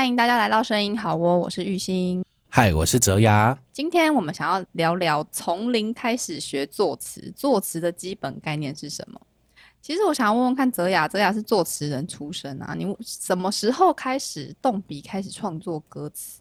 欢迎大家来到声音好窝，我是玉兴。嗨，我是泽雅。今天我们想要聊聊从零开始学作词，作词的基本概念是什么？其实我想要问问看泽雅，泽雅是作词人出身啊，你什么时候开始动笔开始创作歌词？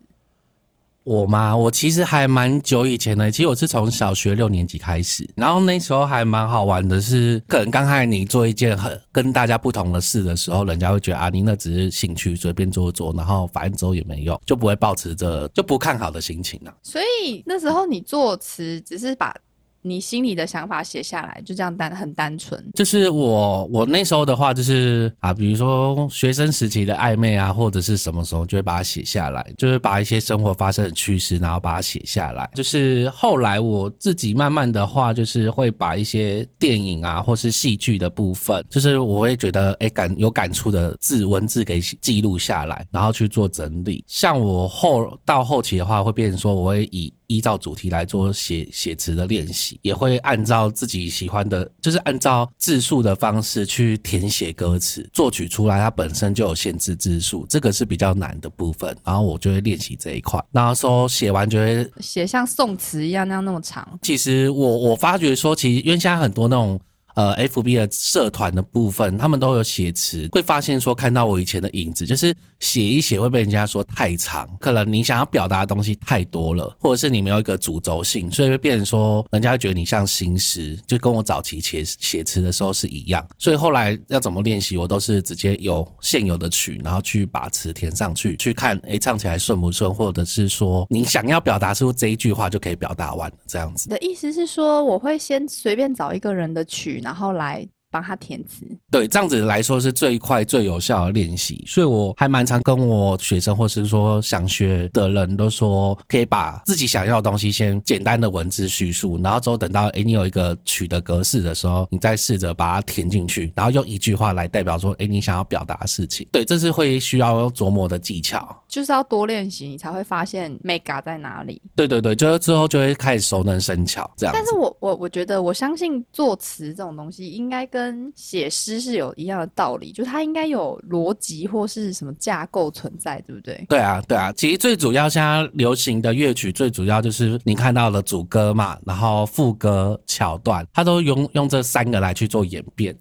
我嘛，我其实还蛮久以前的。其实我是从小学六年级开始，然后那时候还蛮好玩的，是可能刚开始你做一件很跟大家不同的事的时候，人家会觉得啊，你那只是兴趣，随便做做，然后反正之后也没用，就不会抱持着就不看好的心情了。所以那时候你作词只是把。你心里的想法写下来，就这样单很单纯。就是我我那时候的话，就是啊，比如说学生时期的暧昧啊，或者是什么时候，就会把它写下来，就是把一些生活发生的趋势，然后把它写下来。就是后来我自己慢慢的话，就是会把一些电影啊，或是戏剧的部分，就是我会觉得哎感有感触的字文字给记录下来，然后去做整理。像我后到后期的话，会变成说我会以。依照主题来做写写词的练习，也会按照自己喜欢的，就是按照字数的方式去填写歌词。作曲出来，它本身就有限制字数，这个是比较难的部分。然后我就会练习这一块。然后说写完就会写像宋词一样那样那么长。其实我我发觉说，其实因为现在很多那种。呃，F B 的社团的部分，他们都有写词，会发现说看到我以前的影子，就是写一写会被人家说太长，可能你想要表达的东西太多了，或者是你没有一个主轴性，所以会变成说人家会觉得你像新诗，就跟我早期写写词的时候是一样。所以后来要怎么练习，我都是直接有现有的曲，然后去把词填上去，去看诶唱起来顺不顺，或者是说你想要表达是不是这一句话就可以表达完这样子。的意思是说，我会先随便找一个人的曲。然后来。帮他填词，对，这样子来说是最快最有效的练习，所以我还蛮常跟我学生或是说想学的人都说，可以把自己想要的东西先简单的文字叙述，然后之后等到哎你有一个曲的格式的时候，你再试着把它填进去，然后用一句话来代表说，哎你想要表达的事情，对，这是会需要琢磨的技巧，就是要多练习，你才会发现 mega 在哪里。对对对，就是之后就会开始熟能生巧这样。但是我我我觉得我相信作词这种东西应该跟跟写诗是有一样的道理，就它应该有逻辑或是什么架构存在，对不对？对啊，对啊。其实最主要现在流行的乐曲，最主要就是你看到了主歌嘛，然后副歌桥段，它都用用这三个来去做演变。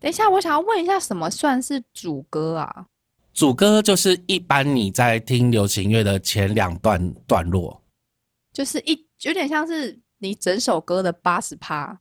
等一下，我想要问一下，什么算是主歌啊？主歌就是一般你在听流行乐的前两段段落，就是一有点像是你整首歌的八十趴。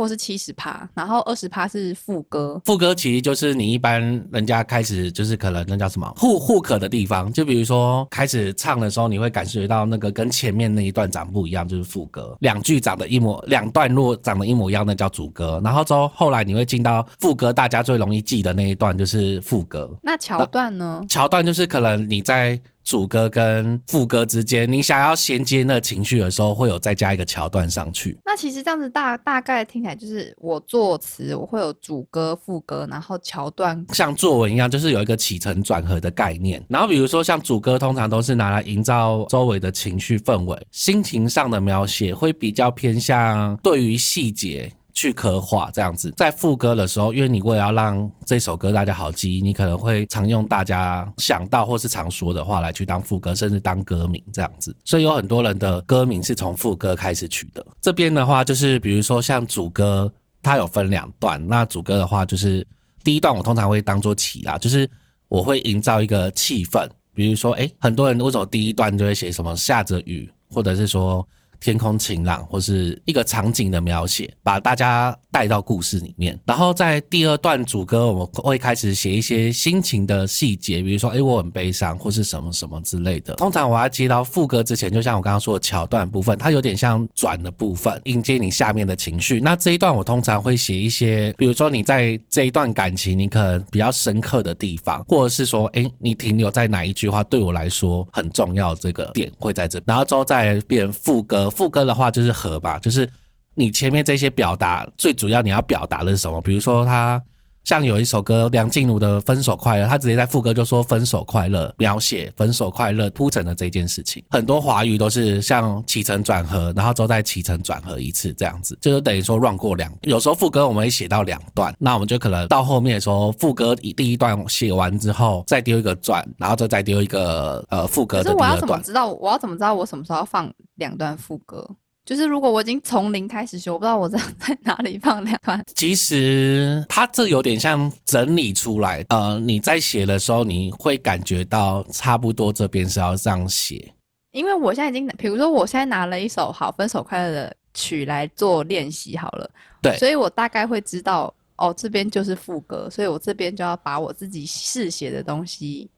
或是七十趴，然后二十趴是副歌。副歌其实就是你一般人家开始就是可能那叫什么互互可的地方，就比如说开始唱的时候，你会感觉到那个跟前面那一段长不一样，就是副歌。两句长得一模，两段落长得一模一样，那叫主歌。然后之后后来你会进到副歌，大家最容易记的那一段就是副歌。那桥段呢？桥段就是可能你在。主歌跟副歌之间，你想要衔接那情绪的时候，会有再加一个桥段上去。那其实这样子大大概听起来就是我作词，我会有主歌、副歌，然后桥段像作文一样，就是有一个起承转合的概念。然后比如说像主歌，通常都是拿来营造周围的情绪氛围、心情上的描写，会比较偏向对于细节。去刻画这样子，在副歌的时候，因为你为了要让这首歌大家好记忆，你可能会常用大家想到或是常说的话来去当副歌，甚至当歌名这样子。所以有很多人的歌名是从副歌开始取的。这边的话，就是比如说像主歌，它有分两段。那主歌的话，就是第一段我通常会当做起啦，就是我会营造一个气氛，比如说，哎，很多人为什么第一段就会写什么下着雨，或者是说。天空晴朗，或是一个场景的描写，把大家带到故事里面。然后在第二段主歌，我们会开始写一些心情的细节，比如说，哎，我很悲伤，或是什么什么之类的。通常我要接到副歌之前，就像我刚刚说的桥段部分，它有点像转的部分，迎接你下面的情绪。那这一段我通常会写一些，比如说你在这一段感情，你可能比较深刻的地方，或者是说，哎，你停留在哪一句话对我来说很重要，这个点会在这。然后之后再变副歌。副歌的话就是和吧，就是你前面这些表达最主要你要表达的是什么？比如说他像有一首歌梁静茹的《分手快乐》，他直接在副歌就说“分手快乐”，描写分手快乐铺陈的这件事情。很多华语都是像起承转合，然后之后再起承转合一次这样子，就是等于说 run 过两。有时候副歌我们会写到两段，那我们就可能到后面的时候，副歌第一段写完之后，再丢一个转，然后再再丢一个呃副歌的第二段。我要怎么知道？我要怎么知道我什么时候要放两段副歌？就是如果我已经从零开始学，我不知道我在 在哪里放两段。其实它这有点像整理出来，呃，你在写的时候，你会感觉到差不多这边是要这样写。因为我现在已经，比如说我现在拿了一首好分手快乐的曲来做练习好了，对，所以我大概会知道，哦，这边就是副歌，所以我这边就要把我自己试写的东西。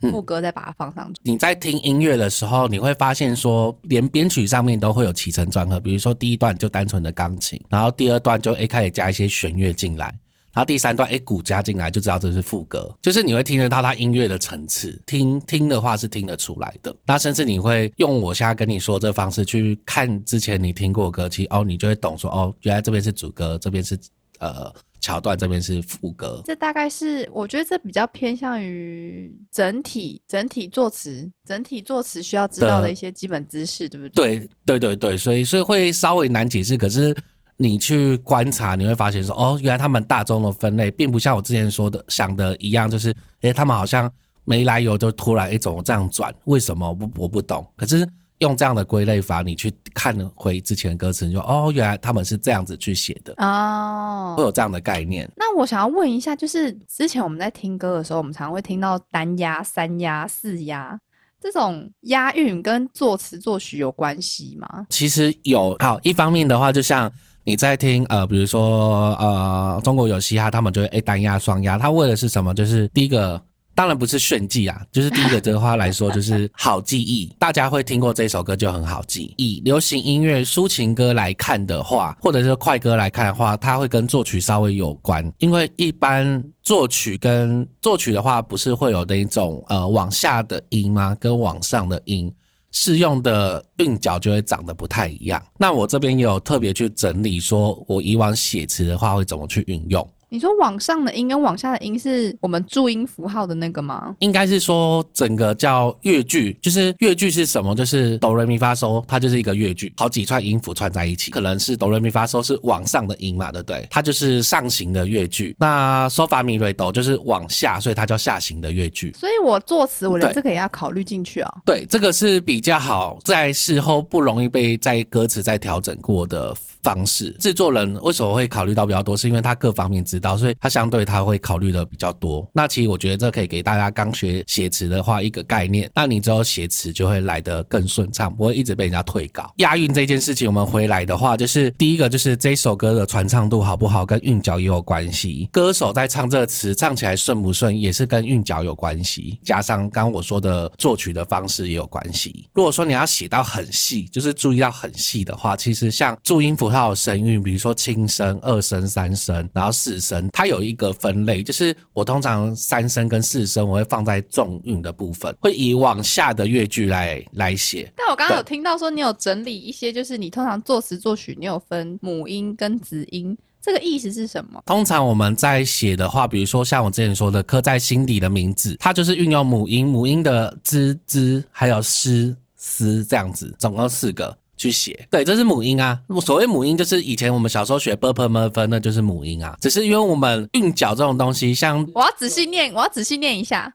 副歌再把它放上去。你在听音乐的时候，你会发现说，连编曲上面都会有起承转合。比如说第一段就单纯的钢琴，然后第二段就 A 开始加一些弦乐进来，然后第三段 A 鼓加进来，就知道这是副歌。就是你会听得到它音乐的层次，听听的话是听得出来的。那甚至你会用我现在跟你说这方式去看之前你听过歌，其实哦，你就会懂说哦，原来这边是主歌，这边是呃。桥段这边是副歌，这大概是我觉得这比较偏向于整体整体作词，整体作词需要知道的一些基本知识，对不对？对对对对，所以所以会稍微难解释。可是你去观察，你会发现说，哦，原来他们大众的分类并不像我之前说的想的一样，就是诶，他们好像没来由就突然一种这样转，为什么？我不我不懂。可是。用这样的归类法，你去看回之前的歌词，你就哦，原来他们是这样子去写的哦，会有这样的概念。那我想要问一下，就是之前我们在听歌的时候，我们常常会听到单押、三押、四押这种押韵，跟作词作曲有关系吗？其实有。好，一方面的话，就像你在听呃，比如说呃，中国有嘻哈，他们就会诶单押、双押，他为的是什么？就是第一个。当然不是炫技啊，就是第一个这个话来说，就是 好记忆。大家会听过这首歌就很好记。以流行音乐抒情歌来看的话，或者是快歌来看的话，它会跟作曲稍微有关。因为一般作曲跟作曲的话，不是会有那种呃往下的音吗？跟往上的音适用的韵脚就会长得不太一样。那我这边有特别去整理，说我以往写词的话会怎么去运用。你说往上的音跟往下的音是我们注音符号的那个吗？应该是说整个叫乐句，就是乐句是什么？就是哆来咪发嗦，它就是一个乐句，好几串音符串在一起，可能是哆来咪发嗦是往上的音嘛，对不对？它就是上行的乐句。那嗦发咪瑞哆就是往下，所以它叫下行的乐句。所以我作词，我觉得这个也要考虑进去啊。对，这个是比较好，在事后不容易被在歌词再调整过的方式。制作人为什么会考虑到比较多？是因为他各方面知道，所以他相对他会考虑的比较多。那其实我觉得这可以给大家刚学写词的话一个概念，那你之后写词就会来得更顺畅，不会一直被人家退稿。押韵这件事情，我们回来的话，就是第一个就是这首歌的传唱度好不好，跟韵脚也有关系。歌手在唱这个词唱起来顺不顺，也是跟韵脚有关系。加上刚我说的作曲的方式也有关系。如果说你要写到很细，就是注意到很细的话，其实像注音符号的声韵，比如说轻声、二声、三声，然后四声，它有一个分类，就是我通常三声跟四声我会放在重韵的部分，会以往下的乐句来来写。但我刚刚有听到说你有整理一些，就是你通常作词作曲，你有分母音跟子音，这个意思是什么？通常我们在写的话，比如说像我之前说的刻在心底的名字，它就是运用母音，母音的滋滋，还有诗思这样子，总共四个。去写，对，这是母音啊。所谓母音，就是以前我们小时候学 b p m f，那就是母音啊。只是因为我们韵脚这种东西，像我要仔细念，我要仔细念一下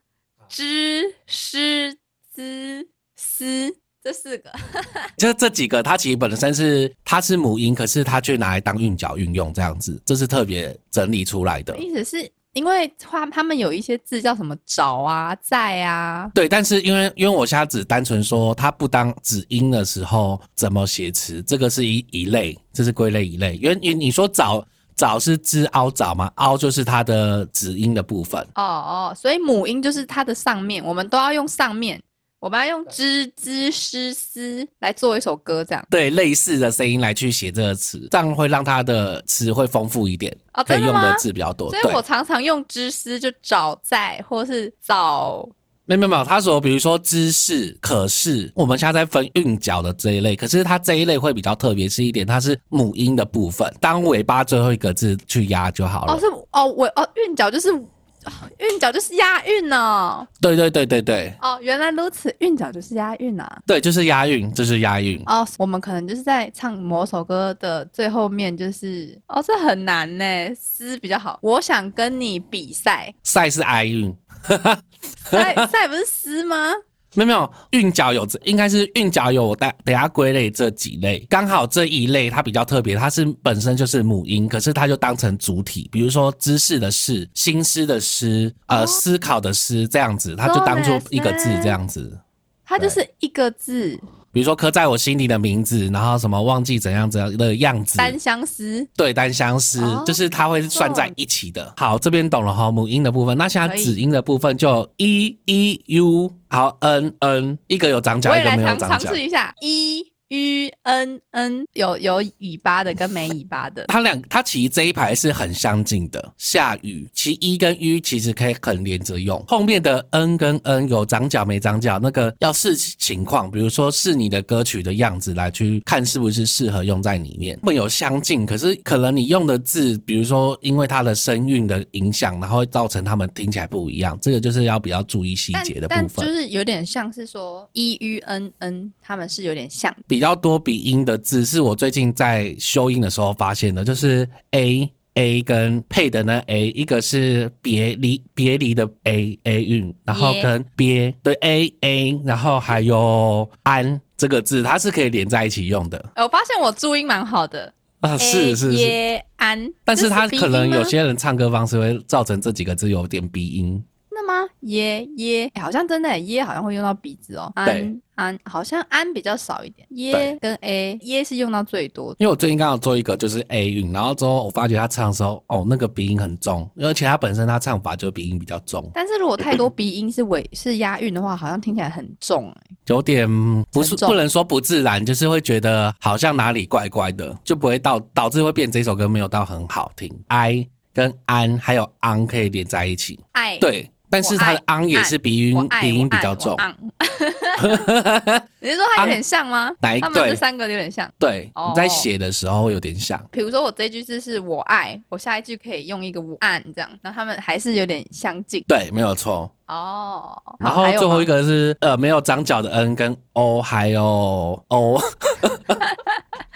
，zh、sh、z、s 这四个，就这几个，它其实本身是它是母音，可是它却拿来当韵脚运用，这样子，这是特别整理出来的。意思是。因为他他们有一些字叫什么找啊在啊，对，但是因为因为我现在只单纯说它不当子音的时候怎么写词，这个是一一类，这是归类一类。因为你你说找找是支凹找嘛？凹就是它的子音的部分。哦哦，所以母音就是它的上面，我们都要用上面。我们要用知知诗思来做一首歌，这样对类似的声音来去写这个词，这样会让它的词会丰富一点，可以用的字比较多。所以我常常用知思就找在或是找，没有没有没有，他说比如说知识、可是，我们现在在分韵脚的这一类，可是它这一类会比较特别是一点，它是母音的部分，当尾巴最后一个字去压就好了。哦，是哦，我哦，韵脚就是哦韵脚就是押韵哦。对对对对对哦，原来如此，韵脚就是押韵啊。对，就是押韵，就是押韵。哦，我们可能就是在唱某首歌的最后面，就是哦，这很难呢，诗比较好。我想跟你比赛，赛是哀韵，赛赛不是诗吗？没有没有，韵脚有这应该是韵脚有我等等下归类这几类，刚好这一类它比较特别，它是本身就是母音，可是它就当成主体，比如说知识的识、心思的思、呃、哦思考的思这样子，它就当做一个字这样子。它就是一个字，比如说刻在我心底的名字，然后什么忘记怎样怎样的样子，单相思。对单相思，哦就是它会算在一起的。好，这边懂了哈，母音的部分。那现在子音的部分就有 e e u，好 n n，一个有长角，一个没有长角。试一下，e u n n 有有尾巴的跟没尾巴的。它两，它其实这一排是很相近的。下雨，其一跟 u 其实可以很连着用。后面的 n 跟 n 有长角没长角，那个要视情况，比如说是你的歌曲的样子来去看是不是适合用在里面。会有相近，可是可能你用的字，比如说因为它的声韵的影响，然后会造成它们听起来不一样。这个就是要比较注意细节的部分就。是有点像是说 e u n n，他们是有点像。比较多鼻音的字是我最近在修音的时候发现的，就是 a a 跟配的那 a，一个是别离别离的 a a 韵，然后跟别。对 a a，然后还有安这个字，它是可以连在一起用的。哎我发现我注音蛮好的，啊，是是是。耶安，但是它可能有些人唱歌方式会造成这几个字有点鼻音，那吗？耶耶、哎好像真的耶耶好像会用到鼻子哦。安安好像安比较少一点，耶跟 a 耶是用到最多的。因为我最近刚好做一个就是 A 韵，然后之后我发觉他唱的时候，哦，那个鼻音很重，而且他本身他唱法就鼻音比较重。但是如果太多鼻音是尾是押韵的话，好像听起来很重哎、有点不是不能说不自然，就是会觉得好像哪里怪怪的，就不会到导致会变这首歌没有到很好听。I 跟安还有昂可以连在一起，爱，对，但是它的昂也是鼻音鼻音比较重 你是说它有点像吗？哪一对他们这三个有点像。对，哦你在写的时候有点像。比如说我这句字是我爱，我下一句可以用一个我爱这样，然后他们还是有点相近对，没有错。哦。然后最后一个个是呃没有长角的 n 跟 o 还有 o，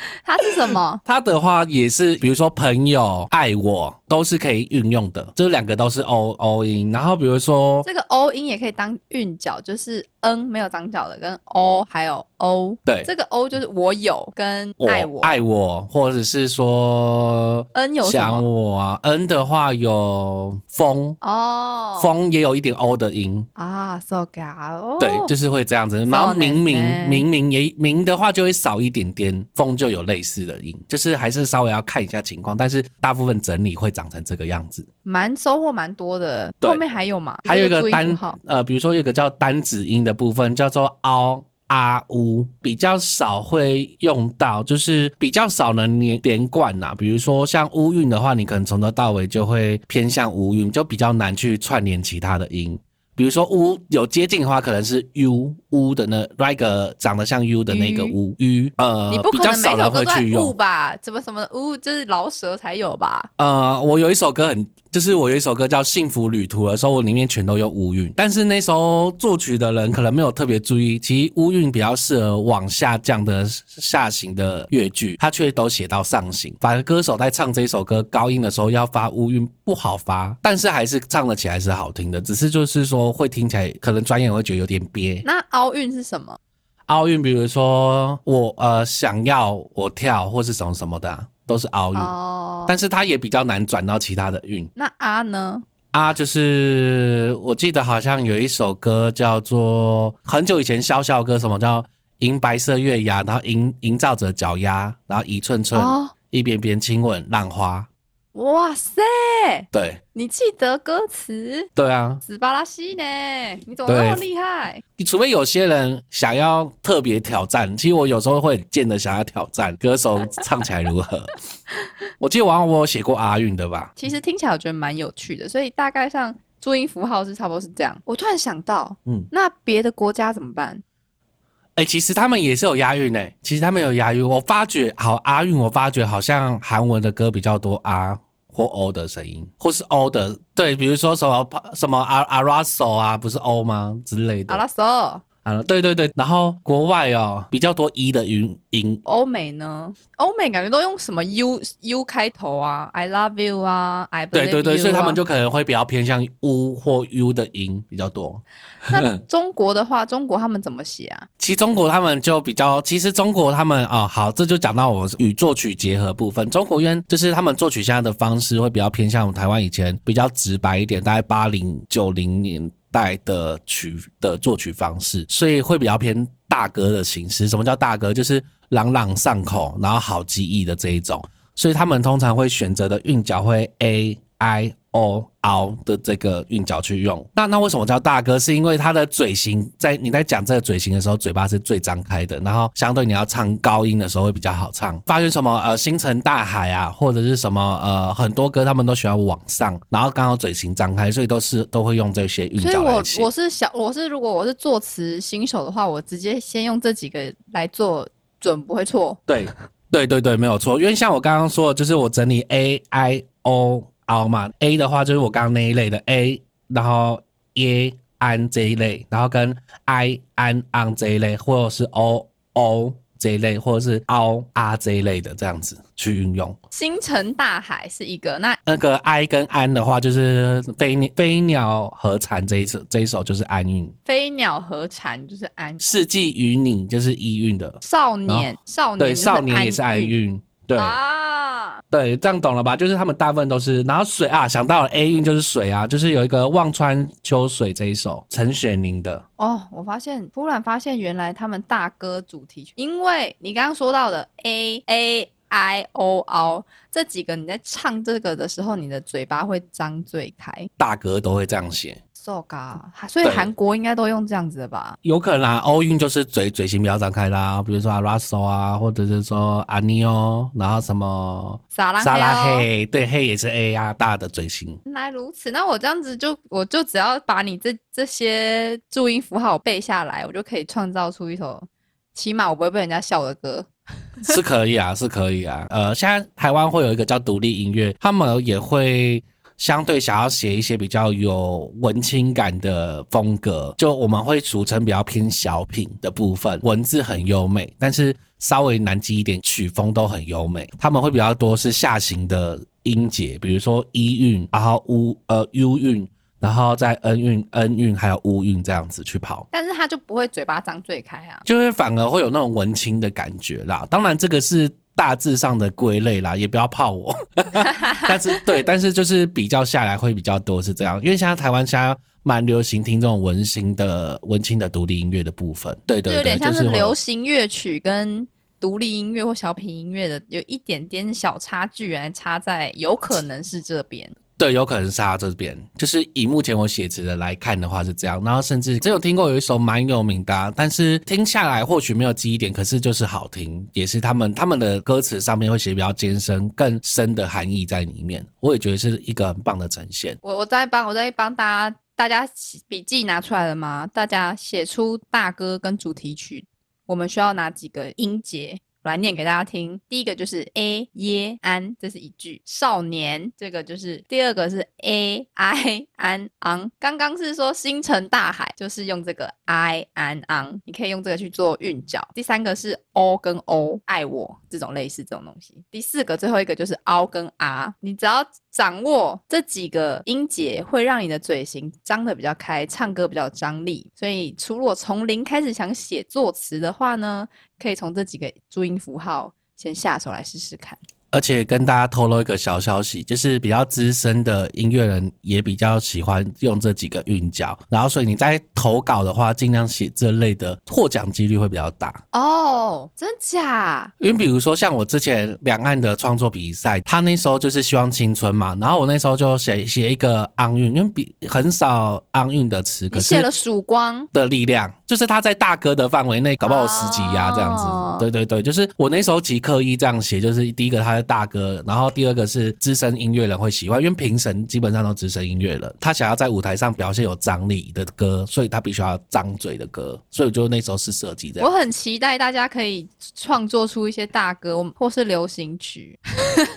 它是什么？它的话也是，比如说朋友、爱我都是可以运用的，这两个都是 o o 音。然后比如说这个 o 音也可以当韵脚，就是 n 没有长角的跟 o 还有 o。对这个 o 就是我有跟我爱我。爱我，或者是说 n 有什想么？我啊，n 的话有风，哦，风也有一点 o 的音。啊，so ga 哦，对，就是会这样子。然后そうですね明明明明也明的话就会少一点点，风就有 类似的音，就是还是稍微要看一下情况，但是大部分整理会长成这个样子。蛮收获蛮多的。对后面还有吗？还有一个单呃，比如说有一个叫单子音的部分，叫做凹。啊乌比较少会用到，就是比较少能连连贯呐、比如说像乌韵的话，你可能从头到尾就会偏向乌韵，就比较难去串联其他的音。比如说乌有接近的话，可能是 u 乌的那那个长得像 u 的那个乌鱼呃你不，比较可能每少人会首歌都在悟去用。吧？怎么什么乌？就是老舌才有吧？呃，我有一首歌很，就是我有一首歌叫《幸福旅途》的时候，我里面全都用乌韵，但是那时候作曲的人可能没有特别注意，其实乌韵比较适合往下降的下行的乐句，他却都写到上行。反而歌手在唱这首歌高音的时候要发乌韵不好发，但是还是唱得起来是好听的，只是就是说会听起来可能专业人会觉得有点憋。那凹韵是什么？奥运，比如说我呃想要我跳或是什么什么的啊、都是奥运。哦，但是它也比较难转到其他的运那啊呢？啊，就是我记得好像有一首歌叫做很久以前潇潇歌，什么叫银白色月牙，然后营营造着脚丫，然后一寸寸、哦，一边边亲吻浪花，哇塞，对你记得歌词？对啊，斯巴拉西呢？你怎么那么对厉害？除非有些人想要特别挑战，其实我有时候会很贱的想要挑战歌手唱起来如何。我记得我好像我有写过阿韵的吧？其实听起来我觉得蛮有趣的，所以大概上注音符号是差不多是这样。我突然想到，嗯，那别的国家怎么办？哎、其实他们也是有押韵诶，其实他们有押韵。我发觉好押韵，我发觉好像韩文的歌比较多啊或 o 的声音，或是 o 的，对，比如说什么什么阿阿拉索啊，不是 o 吗之类的。阿拉索，啊，对对对，然后国外哦比较多一的音音，欧美呢？欧美感觉都用什么 U U 开头啊，I love you 啊，I 对对对所以他啊们就可能会比较偏向 u 或 u 的音比较多。那中国的话，中国他们怎么写啊？其实中国他们就比较，其实中国他们啊、好，这就讲到我与作曲结合部分。中国因为就是他们作曲现在的方式会比较偏向台湾以前比较直白一点，大概八零九零年代的曲的作曲方式，所以会比较偏大哥的形式。什么叫大哥？就是朗朗上口，然后好记忆的这一种。所以他们通常会选择的韵脚会 a i o ao 的这个韵脚去用。那那为什么叫大哥？是因为他的嘴型在你在讲这个嘴型的时候，嘴巴是最张开的，然后相对你要唱高音的时候会比较好唱。发现什么呃星辰大海啊，或者是什么呃很多歌他们都喜欢往上，然后刚好嘴型张开，所以都是都会用这些韵所以我脚。我是想我是如果我是作词新手的话，我直接先用这几个来做，准不会错。对对对对，没有错。因为像我刚刚说的，就是我整理 A I O O 嘛，A 的话就是我刚刚那一类的 A，然后 E 安这一类，然后跟 I 安 on 这一类，或者是 O O 这一类，或者是 O R 这一类的这样子去运用。星辰大海是一个，那那个 I 跟安的话，就是飞鸟飞鸟和蝉这一首这一首就是安韵，飞鸟和蝉就是安，四季与你就是一韵的，少年少年对，少年也是安韵韵，对。啊，对，这样懂了吧？就是他们大部分都是，然后水啊，想到了 A 韵就是水啊，就是有一个望穿秋水这一首陈雪凝的，哦，我发现突然发现原来他们大哥主题曲，因为你刚刚说到的 A A I O O 这几个，你在唱这个的时候，你的嘴巴会张最开。大哥都会这样写，So ga，所以对韩国应该都用这样子的吧？有可能啊，欧运就是嘴嘴型比较张开啦，比如说阿拉索啊，或者是说阿尼哦，然后什么沙拉黑，对，黑也是 A 啊，大的嘴型。原来如此，那我这样子就我就只要把你这这些注音符号背下来，我就可以创造出一首起码我不会被人家笑的歌。是可以啊，是可以啊。呃，现在台湾会有一个叫独立音乐，他们也会相对想要写一些比较有文青感的风格，就我们会俗称比较偏小品的部分，文字很优美，但是稍微难记一点，曲风都很优美。他们会比较多是下行的音节，比如说一韵，然后乌呃 u 韵。然后再 n 韵、n 韵还有 u 韵这样子去跑，但是他就不会嘴巴张最开啊。就会反而会有那种文青的感觉啦。当然，这个是大致上的归类啦，也不要泡我。但是对，但是就是比较下来会比较多是这样，因为现在台湾现在蛮流行听这种文青的文青的独立音乐的部分。对对对，就有点像是流行乐曲跟独立音乐或小品音乐的有一点点小差距，来差在有可能是这边。对，有可能是他这边，就是以目前我写词的来看的话是这样，然后甚至只有听过有一首蛮有名的、但是听下来或许没有记忆点，可是就是好听，也是他们他们的歌词上面会写比较艰深、更深的含义在里面，我也觉得是一个很棒的呈现。我我在帮我在帮大家，大家笔记拿出来了吗？大家写出大歌跟主题曲，我们需要哪几个音节？我来念给大家听。第一个就是 ayei 安，这是一句；少年，这个就是第二个是 a i an ang。刚刚是说星辰大海，就是用这个 i AN AN 你可以用这个去做韵脚。第三个是 o 跟 o，爱我这种类似这种东西。第四个最后一个就是 o 跟 r，你只要掌握这几个音节，会让你的嘴型张得比较开，唱歌比较张力。所以，除了从零开始想写作词的话呢，可以从这几个注音符号先下手来试试看。而且跟大家透露一个小消息，就是比较资深的音乐人也比较喜欢用这几个韵脚，然后所以你在投稿的话，尽量写这类的，获奖几率会比较大。哦，真假？因为比如说像我之前两岸的创作比赛，他那时候就是希望青春嘛，然后我那时候就写写一个昂韵，因为比很少昂韵的词，可是写了曙光，的力量，就是他在大哥的范围内，搞不好十几呀这样子。哦对对对，就是我那时候极刻意这样写，就是第一个他是大哥，然后第二个是资深音乐人会喜欢，因为评审基本上都资深音乐人，他想要在舞台上表现有张力的歌，所以他必须要张嘴的歌，所以我就那时候是设计这样。我很期待大家可以创作出一些大歌，或是流行曲。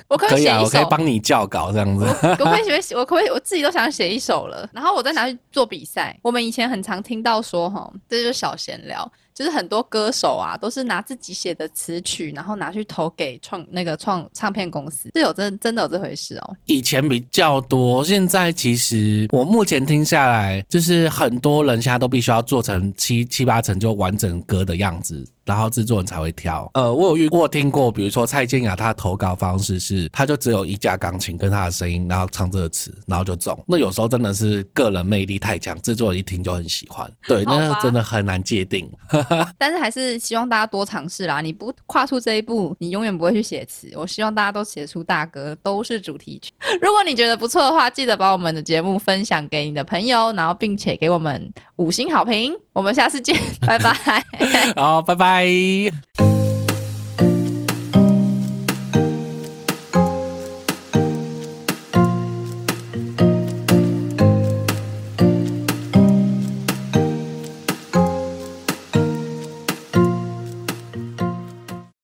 我可以写一首？我可以帮你校稿这样子。我可以写？我可不可以？我自己都想写一首了，然后我再拿去做比赛。我们以前很常听到说，哈，这就是小闲聊，就是很多歌手啊，都是拿自己写的词曲，然后拿去投给创那个创唱片公司，这有真真的有这回事哦。以前比较多，现在其实我目前听下来，就是很多人现在都必须要做成七七八成就完整歌的样子，然后制作人才会挑。呃，我有遇过听过，比如说蔡健雅，她的投稿方式是，她就只有一架钢琴跟她的声音，然后唱这个词，然后就中。那有时候真的是个人魅力太强，制作人一听就很喜欢。对，那真的很难界定。但是还是希望大家多尝试啦。你不跨出这一步，你永远不会去写词。我希望大家都写出大歌，都是主题曲。如果你觉得不错的话，记得把我们的节目分享给你的朋友，然后并且给我们五星好评。我们下次见，拜拜。好，拜拜。